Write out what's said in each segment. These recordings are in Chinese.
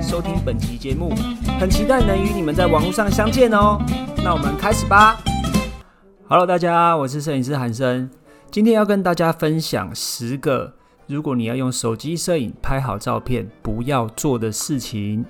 收听本期节目，很期待能与你们在网络上相见哦。那我们开始吧。Hello，大家，我是摄影师韩生，今天要跟大家分享十个如果你要用手机摄影拍好照片不要做的事情。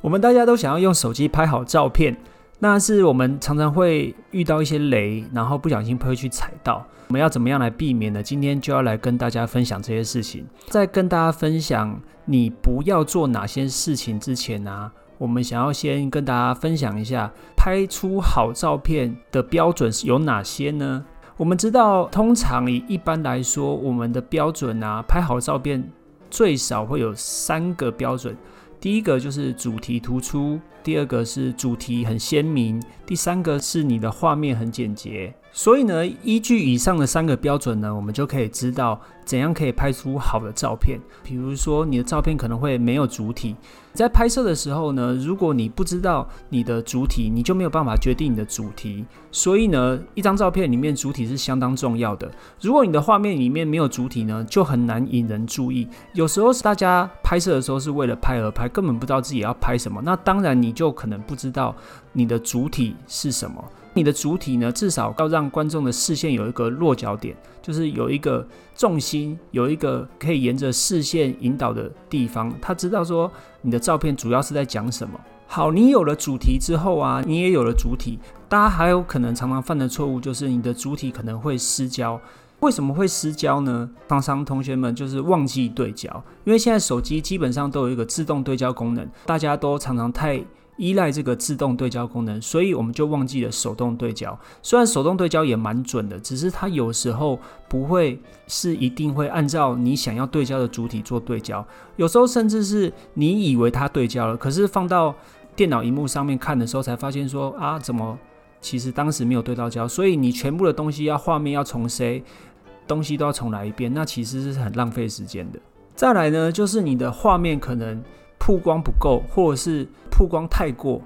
我们大家都想要用手机拍好照片。那是我们常常会遇到一些雷，然后不小心会去踩到。我们要怎么样来避免呢？今天就要来跟大家分享这些事情。在跟大家分享你不要做哪些事情之前呢，我们想要先跟大家分享一下拍出好照片的标准是有哪些呢？我们知道，通常以一般来说，我们的标准啊，拍好照片最少会有三个标准。第一个就是主题突出。第二个是主题很鲜明，第三个是你的画面很简洁。所以呢，依据以上的三个标准呢，我们就可以知道怎样可以拍出好的照片。比如说，你的照片可能会没有主体。在拍摄的时候呢，如果你不知道你的主体，你就没有办法决定你的主题。所以呢，一张照片里面主体是相当重要的。如果你的画面里面没有主体呢，就很难引人注意。有时候是大家拍摄的时候是为了拍而拍，根本不知道自己要拍什么。那当然你就可能不知道你的主体是什么。你的主体呢，至少要让观众的视线有一个落脚点，就是有一个重心，有一个可以沿着视线引导的地方。他知道说你的照片主要是在讲什么。好，你有了主题之后啊，你也有了主体，大家还有可能常常犯的错误就是你的主体可能会失焦。为什么会失焦呢？常常同学们就是忘记对焦，因为现在手机基本上都有一个自动对焦功能，大家都常常太。依赖这个自动对焦功能，所以我们就忘记了手动对焦。虽然手动对焦也蛮准的，只是它有时候不会是一定会按照你想要对焦的主体做对焦。有时候甚至是你以为它对焦了，可是放到电脑荧幕上面看的时候，才发现说啊，怎么其实当时没有对到焦？所以你全部的东西要画面要重塞，东西都要重来一遍，那其实是很浪费时间的。再来呢，就是你的画面可能。曝光不够，或者是曝光太过，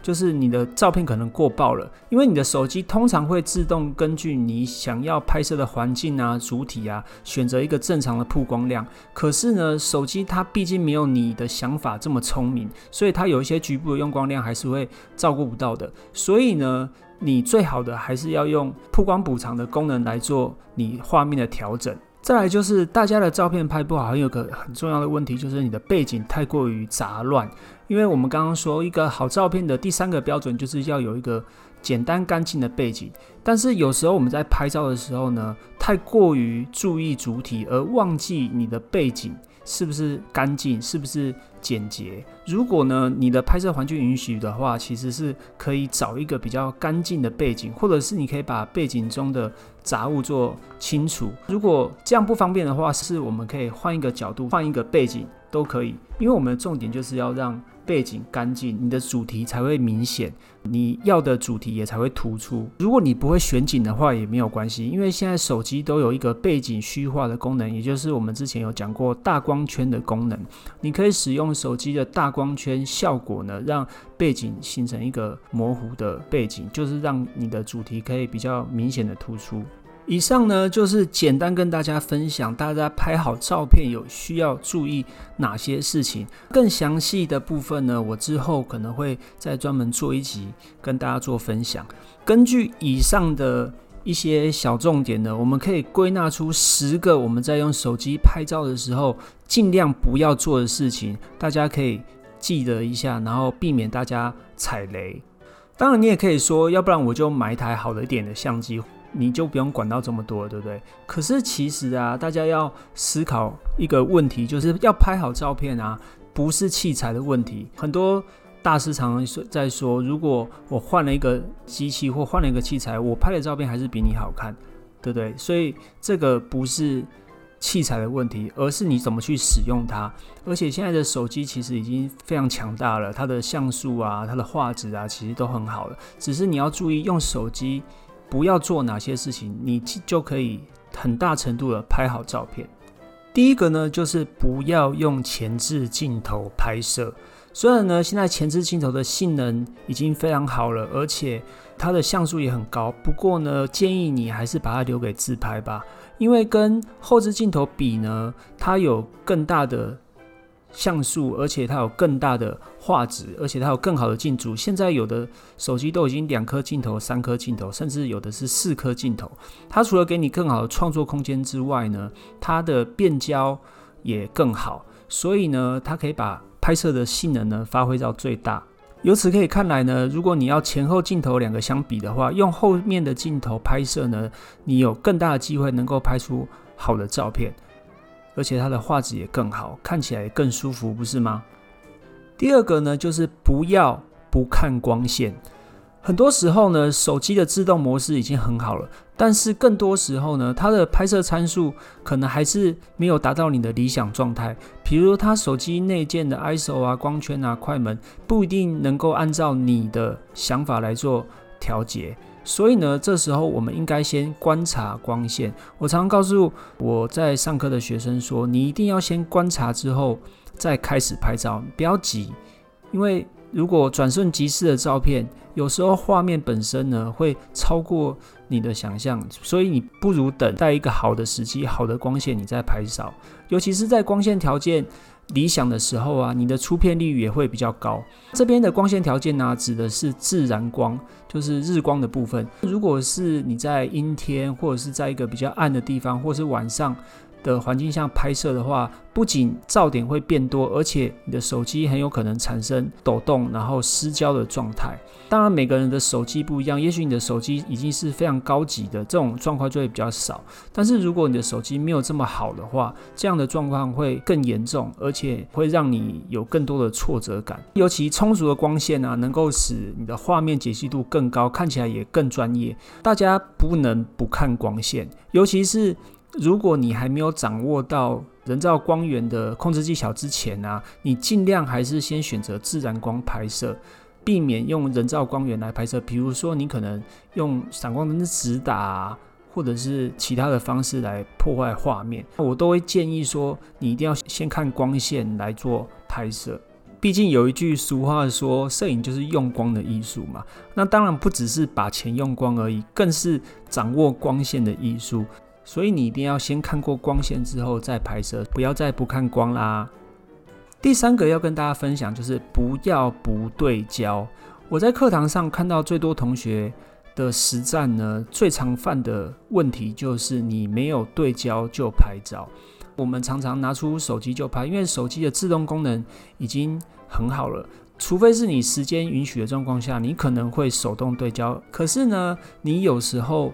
就是你的照片可能过曝了。因为你的手机通常会自动根据你想要拍摄的环境啊、主体啊，选择一个正常的曝光量。可是呢，手机它毕竟没有你的想法这么聪明，所以它有一些局部的用光量还是会照顾不到的。所以呢，你最好的还是要用曝光补偿的功能来做你画面的调整。再来就是大家的照片拍不好，还有个很重要的问题，就是你的背景太过于杂乱。因为我们刚刚说，一个好照片的第三个标准就是要有一个简单干净的背景。但是有时候我们在拍照的时候呢，太过于注意主体，而忘记你的背景。是不是干净？是不是简洁？如果呢，你的拍摄环境允许的话，其实是可以找一个比较干净的背景，或者是你可以把背景中的杂物做清除。如果这样不方便的话，是我们可以换一个角度，换一个背景都可以。因为我们的重点就是要让。背景干净，你的主题才会明显，你要的主题也才会突出。如果你不会选景的话，也没有关系，因为现在手机都有一个背景虚化的功能，也就是我们之前有讲过大光圈的功能。你可以使用手机的大光圈效果呢，让背景形成一个模糊的背景，就是让你的主题可以比较明显的突出。以上呢，就是简单跟大家分享，大家拍好照片有需要注意哪些事情。更详细的部分呢，我之后可能会再专门做一集跟大家做分享。根据以上的一些小重点呢，我们可以归纳出十个我们在用手机拍照的时候尽量不要做的事情，大家可以记得一下，然后避免大家踩雷。当然，你也可以说，要不然我就买一台好的一点的相机。你就不用管到这么多，对不对？可是其实啊，大家要思考一个问题，就是要拍好照片啊，不是器材的问题。很多大师常常在说，如果我换了一个机器或换了一个器材，我拍的照片还是比你好看，对不对？所以这个不是器材的问题，而是你怎么去使用它。而且现在的手机其实已经非常强大了，它的像素啊、它的画质啊，其实都很好了。只是你要注意用手机不要做哪些事情，你就可以很大程度的拍好照片。第一个呢，就是不要用前置镜头拍摄。虽然呢，现在前置镜头的性能已经非常好了，而且它的像素也很高。不过呢，建议你还是把它留给自拍吧，因为跟后置镜头比呢，它有更大的像素，而且它有更大的画质，而且它有更好的镜组。现在有的手机都已经两颗镜头、三颗镜头，甚至有的是四颗镜头。它除了给你更好的创作空间之外呢，它的变焦也更好，所以呢，它可以把拍摄的性能呢发挥到最大。由此可以看来呢，如果你要前后镜头两个相比的话，用后面的镜头拍摄呢，你有更大的机会能够拍出好的照片，而且它的画质也更好，看起来更舒服，不是吗？第二个呢，就是不要不看光线。很多时候呢，手机的自动模式已经很好了，但是更多时候呢，它的拍摄参数可能还是没有达到你的理想状态。比如，它手机内建的 ISO 啊、光圈啊、快门不一定能够按照你的想法来做调节。所以呢，这时候我们应该先观察光线。我常常告诉我在上课的学生说，你一定要先观察之后再开始拍照，不要急，因为。如果转瞬即逝的照片，有时候画面本身呢会超过你的想象，所以你不如等待一个好的时机、好的光线，你再拍照。尤其是在光线条件理想的时候啊，你的出片率也会比较高。这边的光线条件呢，指的是自然光，就是日光的部分。如果是你在阴天，或者是在一个比较暗的地方，或是晚上。的环境下拍摄的话，不仅噪点会变多，而且你的手机很有可能产生抖动，然后失焦的状态。当然，每个人的手机不一样，也许你的手机已经是非常高级的，这种状况就会比较少。但是如果你的手机没有这么好的话，这样的状况会更严重，而且会让你有更多的挫折感。尤其充足的光线啊，能够使你的画面解析度更高，看起来也更专业。大家不能不看光线，尤其是。如果你还没有掌握到人造光源的控制技巧之前呢，你尽量还是先选择自然光拍摄，避免用人造光源来拍摄。比如说，你可能用闪光灯直打，或者是其他的方式来破坏画面，我都会建议说，你一定要先看光线来做拍摄。毕竟有一句俗话说，摄影就是用光的艺术嘛。那当然不只是把钱用光而已，更是掌握光线的艺术。所以你一定要先看过光线之后再拍摄，不要再不看光啦。第三个要跟大家分享就是不要不对焦。我在课堂上看到最多同学的实战呢，最常犯的问题就是你没有对焦就拍照。我们常常拿出手机就拍，因为手机的自动功能已经很好了。除非是你时间允许的状况下，你可能会手动对焦。可是呢，你有时候。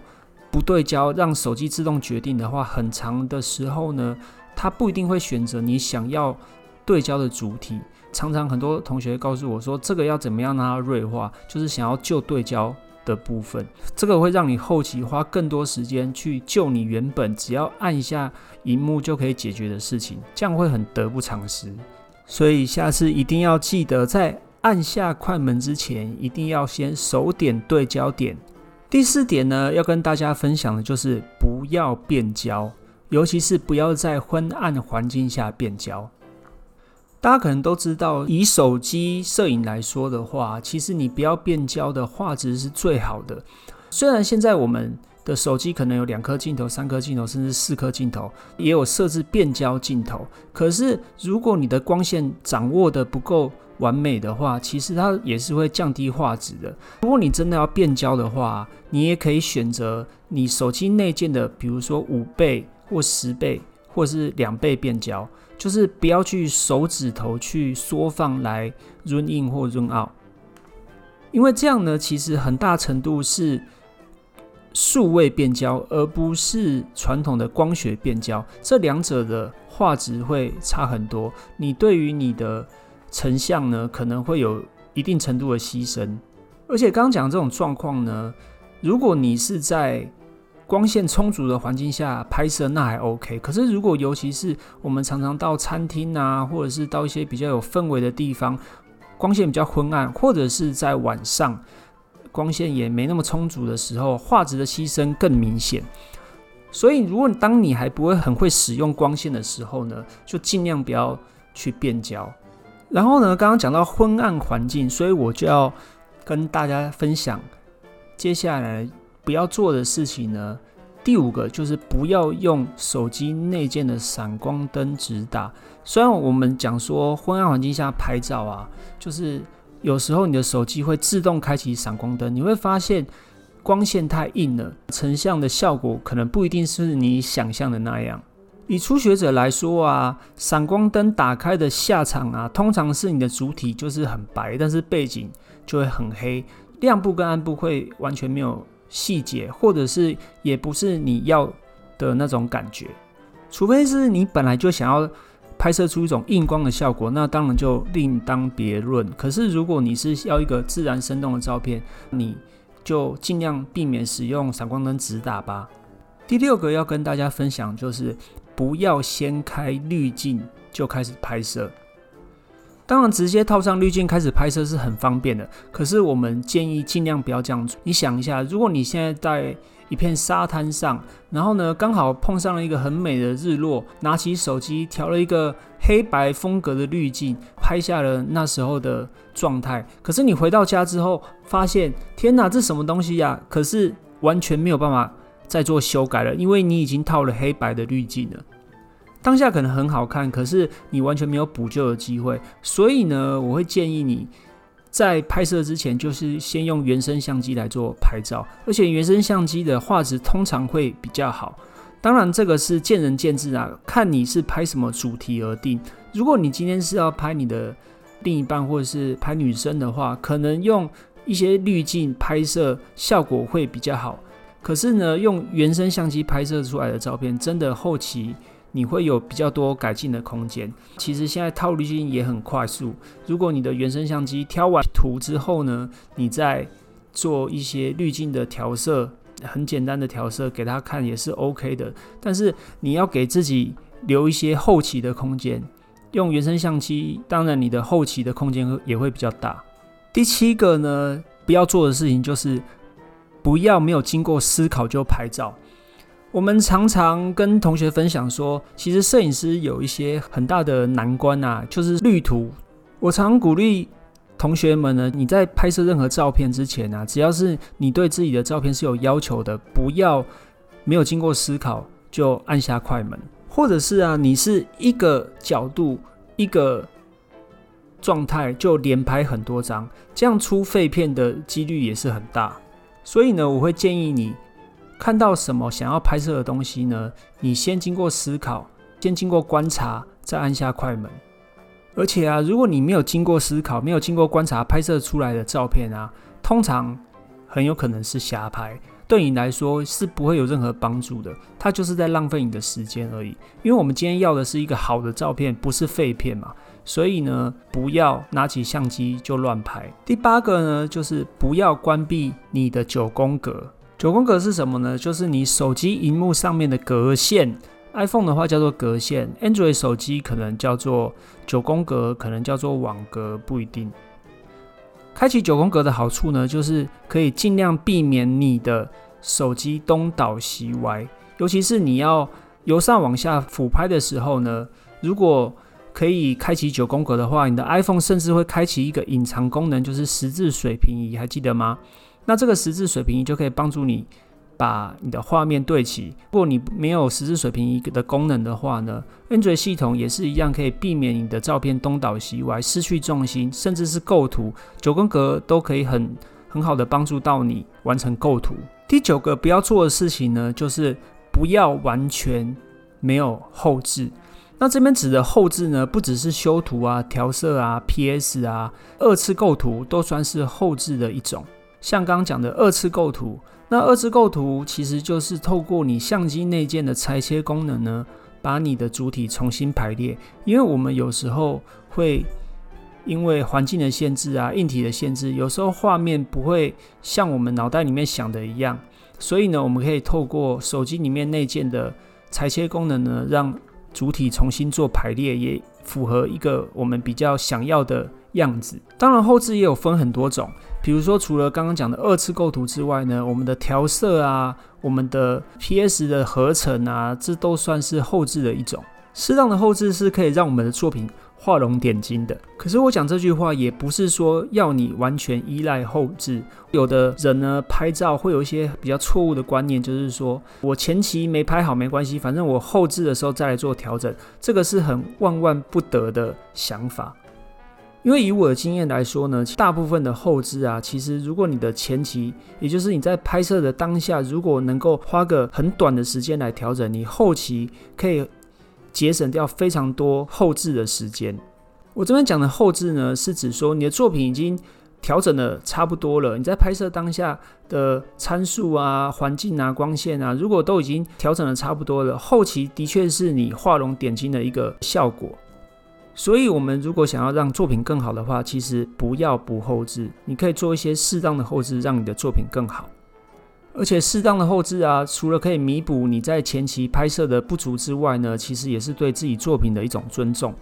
不对焦，让手机自动决定的话，很长的时候呢，它不一定会选择你想要对焦的主体。常常很多同学告诉我说，这个要怎么样让它锐化，就是想要救对焦的部分。这个会让你后期花更多时间去救你原本只要按一下荧幕就可以解决的事情，这样会很得不偿失。所以下次一定要记得，在按下快门之前，一定要先手点对焦点。第四点呢，要跟大家分享的就是不要变焦，尤其是不要在昏暗环境下变焦。大家可能都知道，以手机摄影来说的话，其实你不要变焦的画质是最好的。虽然现在我们的手机可能有两颗镜头、三颗镜头，甚至四颗镜头，也有设置变焦镜头，可是如果你的光线掌握的不够，完美的话，其实它也是会降低画质的。如果你真的要变焦的话，你也可以选择你手机内建的，比如说五倍或十倍，或是两倍变焦，就是不要去手指头去缩放来 run in 或 run out，因为这样呢，其实很大程度是数位变焦，而不是传统的光学变焦，这两者的画质会差很多。你对于你的成像呢，可能会有一定程度的牺牲，而且刚刚讲这种状况呢，如果你是在光线充足的环境下拍摄，那还 OK。可是如果尤其是我们常常到餐厅啊，或者是到一些比较有氛围的地方，光线比较昏暗，或者是在晚上光线也没那么充足的时候，画质的牺牲更明显。所以，如果当你还不会很会使用光线的时候呢，就尽量不要去变焦。然后呢，刚刚讲到昏暗环境，所以我就要跟大家分享接下来不要做的事情呢。第五个就是不要用手机内建的闪光灯直打。虽然我们讲说昏暗环境下拍照啊，就是有时候你的手机会自动开启闪光灯，你会发现。光线太硬了，成像的效果可能不一定是你想象的那样。以初学者来说啊，闪光灯打开的下场啊，通常是你的主体就是很白，但是背景就会很黑，亮部跟暗部会完全没有细节，或者是也不是你要的那种感觉。除非是你本来就想要拍摄出一种硬光的效果，那当然就另当别论。可是如果你是要一个自然生动的照片，你就尽量避免使用闪光灯直打吧。第六个要跟大家分享就是不要先开滤镜就开始拍摄。当然，直接套上滤镜开始拍摄是很方便的，可是我们建议尽量不要这样做。你想一下，如果你现在在一片沙滩上，然后呢，刚好碰上了一个很美的日落，拿起手机调了一个黑白风格的滤镜，拍下了那时候的状态。可是你回到家之后，发现天哪，这什么东西呀？可是完全没有办法再做修改了，因为你已经套了黑白的滤镜了。当下可能很好看，可是你完全没有补救的机会。所以呢，我会建议你。在拍摄之前，就是先用原生相机来做拍照，而且原生相机的画质通常会比较好。当然，这个是见仁见智啊，看你是拍什么主题而定。如果你今天是要拍你的另一半或者是拍女生的话，可能用一些滤镜拍摄效果会比较好。可是呢，用原生相机拍摄出来的照片，真的后期。你会有比较多改进的空间。其实现在套滤镜也很快速。如果你的原生相机挑完图之后呢，你再做一些滤镜的调色，很简单的调色给他看也是 OK 的。但是你要给自己留一些后期的空间。用原生相机，当然你的后期的空间也会比较大。第七个呢，不要做的事情就是不要没有经过思考就拍照。我们常常跟同学分享说，其实摄影师有一些很大的难关啊，就是滤图。我常鼓励同学们呢，你在拍摄任何照片之前啊，只要是你对自己的照片是有要求的，不要没有经过思考就按下快门，或者是啊，你是一个角度一个状态就连拍很多张，这样出废片的几率也是很大。所以呢，我会建议你。看到什么想要拍摄的东西呢？你先经过思考，先经过观察，再按下快门。而且啊，如果你没有经过思考，没有经过观察拍摄出来的照片啊，通常很有可能是瞎拍，对你来说是不会有任何帮助的。它就是在浪费你的时间而已。因为我们今天要的是一个好的照片，不是废片嘛。所以呢，不要拿起相机就乱拍。第八个呢，就是不要关闭你的九宫格。九宫格是什么呢？就是你手机荧幕上面的格线。iPhone 的话叫做格线，Android 手机可能叫做九宫格，可能叫做网格，不一定。开启九宫格的好处呢，就是可以尽量避免你的手机东倒西歪，尤其是你要由上往下俯拍的时候呢，如果可以开启九宫格的话，你的 iPhone 甚至会开启一个隐藏功能，就是十字水平仪，还记得吗？那这个十字水平仪就可以帮助你把你的画面对齐。如果你没有十字水平仪的功能的话呢，Android 系统也是一样可以避免你的照片东倒西歪、失去重心，甚至是构图。九宫格都可以很很好的帮助到你完成构图。第九个不要做的事情呢，就是不要完全没有后置。那这边指的后置呢，不只是修图啊、调色啊、PS 啊、二次构图都算是后置的一种。像刚刚讲的二次构图，那二次构图其实就是透过你相机内建的裁切功能呢，把你的主体重新排列。因为我们有时候会因为环境的限制啊、硬体的限制，有时候画面不会像我们脑袋里面想的一样，所以呢，我们可以透过手机里面内建的裁切功能呢，让主体重新做排列，也符合一个我们比较想要的样子。当然，后置也有分很多种，比如说除了刚刚讲的二次构图之外呢，我们的调色啊，我们的 PS 的合成啊，这都算是后置的一种。适当的后置是可以让我们的作品。画龙点睛的，可是我讲这句话也不是说要你完全依赖后置。有的人呢，拍照会有一些比较错误的观念，就是说我前期没拍好没关系，反正我后置的时候再来做调整，这个是很万万不得的想法。因为以我的经验来说呢，大部分的后置啊，其实如果你的前期，也就是你在拍摄的当下，如果能够花个很短的时间来调整，你后期可以。节省掉非常多后置的时间。我这边讲的后置呢，是指说你的作品已经调整的差不多了，你在拍摄当下的参数啊、环境啊、光线啊，如果都已经调整的差不多了，后期的确是你画龙点睛的一个效果。所以，我们如果想要让作品更好的话，其实不要不后置，你可以做一些适当的后置，让你的作品更好。而且适当的后置啊，除了可以弥补你在前期拍摄的不足之外呢，其实也是对自己作品的一种尊重。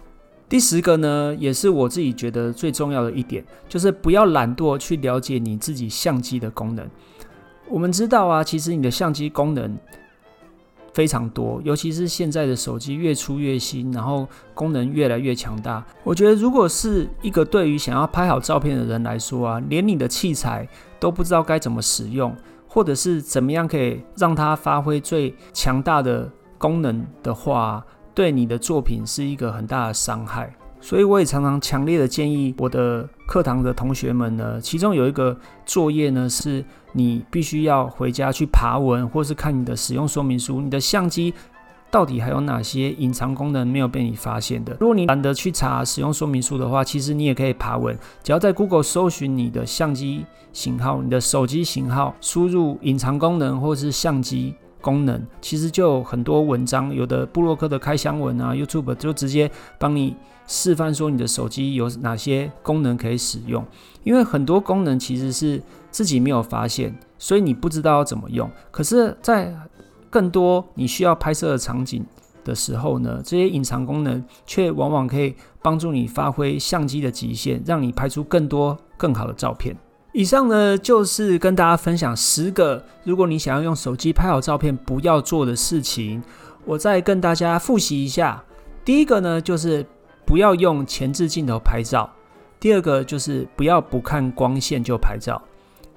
第十个呢，也是我自己觉得最重要的一点，就是不要懒惰去了解你自己相机的功能。我们知道啊，其实你的相机功能非常多，尤其是现在的手机越出越新，然后功能越来越强大。我觉得，如果是一个对于想要拍好照片的人来说啊，连你的器材都不知道该怎么使用。或者是怎么样可以让它发挥最强大的功能的话，对你的作品是一个很大的伤害。所以我也常常强烈的建议我的课堂的同学们呢，其中有一个作业呢，是你必须要回家去爬文，或是看你的使用说明书，你的相机。到底还有哪些隐藏功能没有被你发现的？如果你懒得去查使用说明书的话，其实你也可以爬文，只要在 Google 搜寻你的相机型号、你的手机型号，输入隐藏功能或是相机功能，其实就有很多文章，有的布洛克的开箱文啊，YouTube 就直接帮你示范说你的手机有哪些功能可以使用。因为很多功能其实是自己没有发现，所以你不知道要怎么用。可是，在更多你需要拍摄的场景的时候呢，这些隐藏功能却往往可以帮助你发挥相机的极限，让你拍出更多更好的照片。以上呢就是跟大家分享十个如果你想要用手机拍好照片不要做的事情。我再跟大家复习一下：第一个呢就是不要用前置镜头拍照；第二个就是不要不看光线就拍照；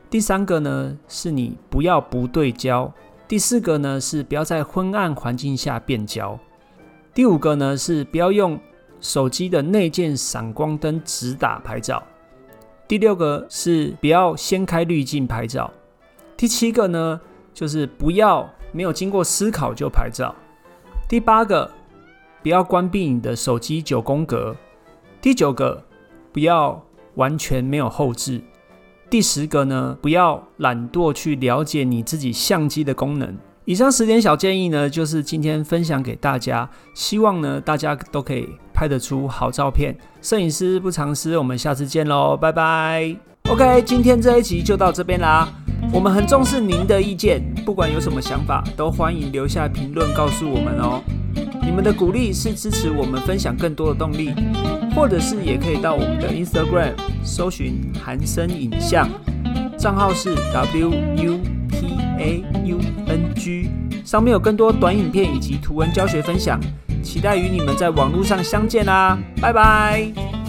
第三个呢是你不要不对焦。第四个呢是不要在昏暗环境下变焦。第五个呢是不要用手机的内建闪光灯直打拍照。第六个是不要先开滤镜拍照。第七个呢就是不要没有经过思考就拍照。第八个不要关闭你的手机九宫格。第九个不要完全没有后置。第十个呢，不要懒惰去了解你自己相机的功能。以上十点小建议呢，就是今天分享给大家，希望呢大家都可以拍得出好照片。摄影师不藏私，我们下次见喽，拜拜。OK，今天这一集就到这边啦。我们很重视您的意见，不管有什么想法，都欢迎留下评论告诉我们哦。你们的鼓励是支持我们分享更多的动力，或者是也可以到我们的 Instagram 搜寻韩生影像，账号是 W U P A U N G，上面有更多短影片以及图文教学分享，期待与你们在网络上相见啦，拜拜。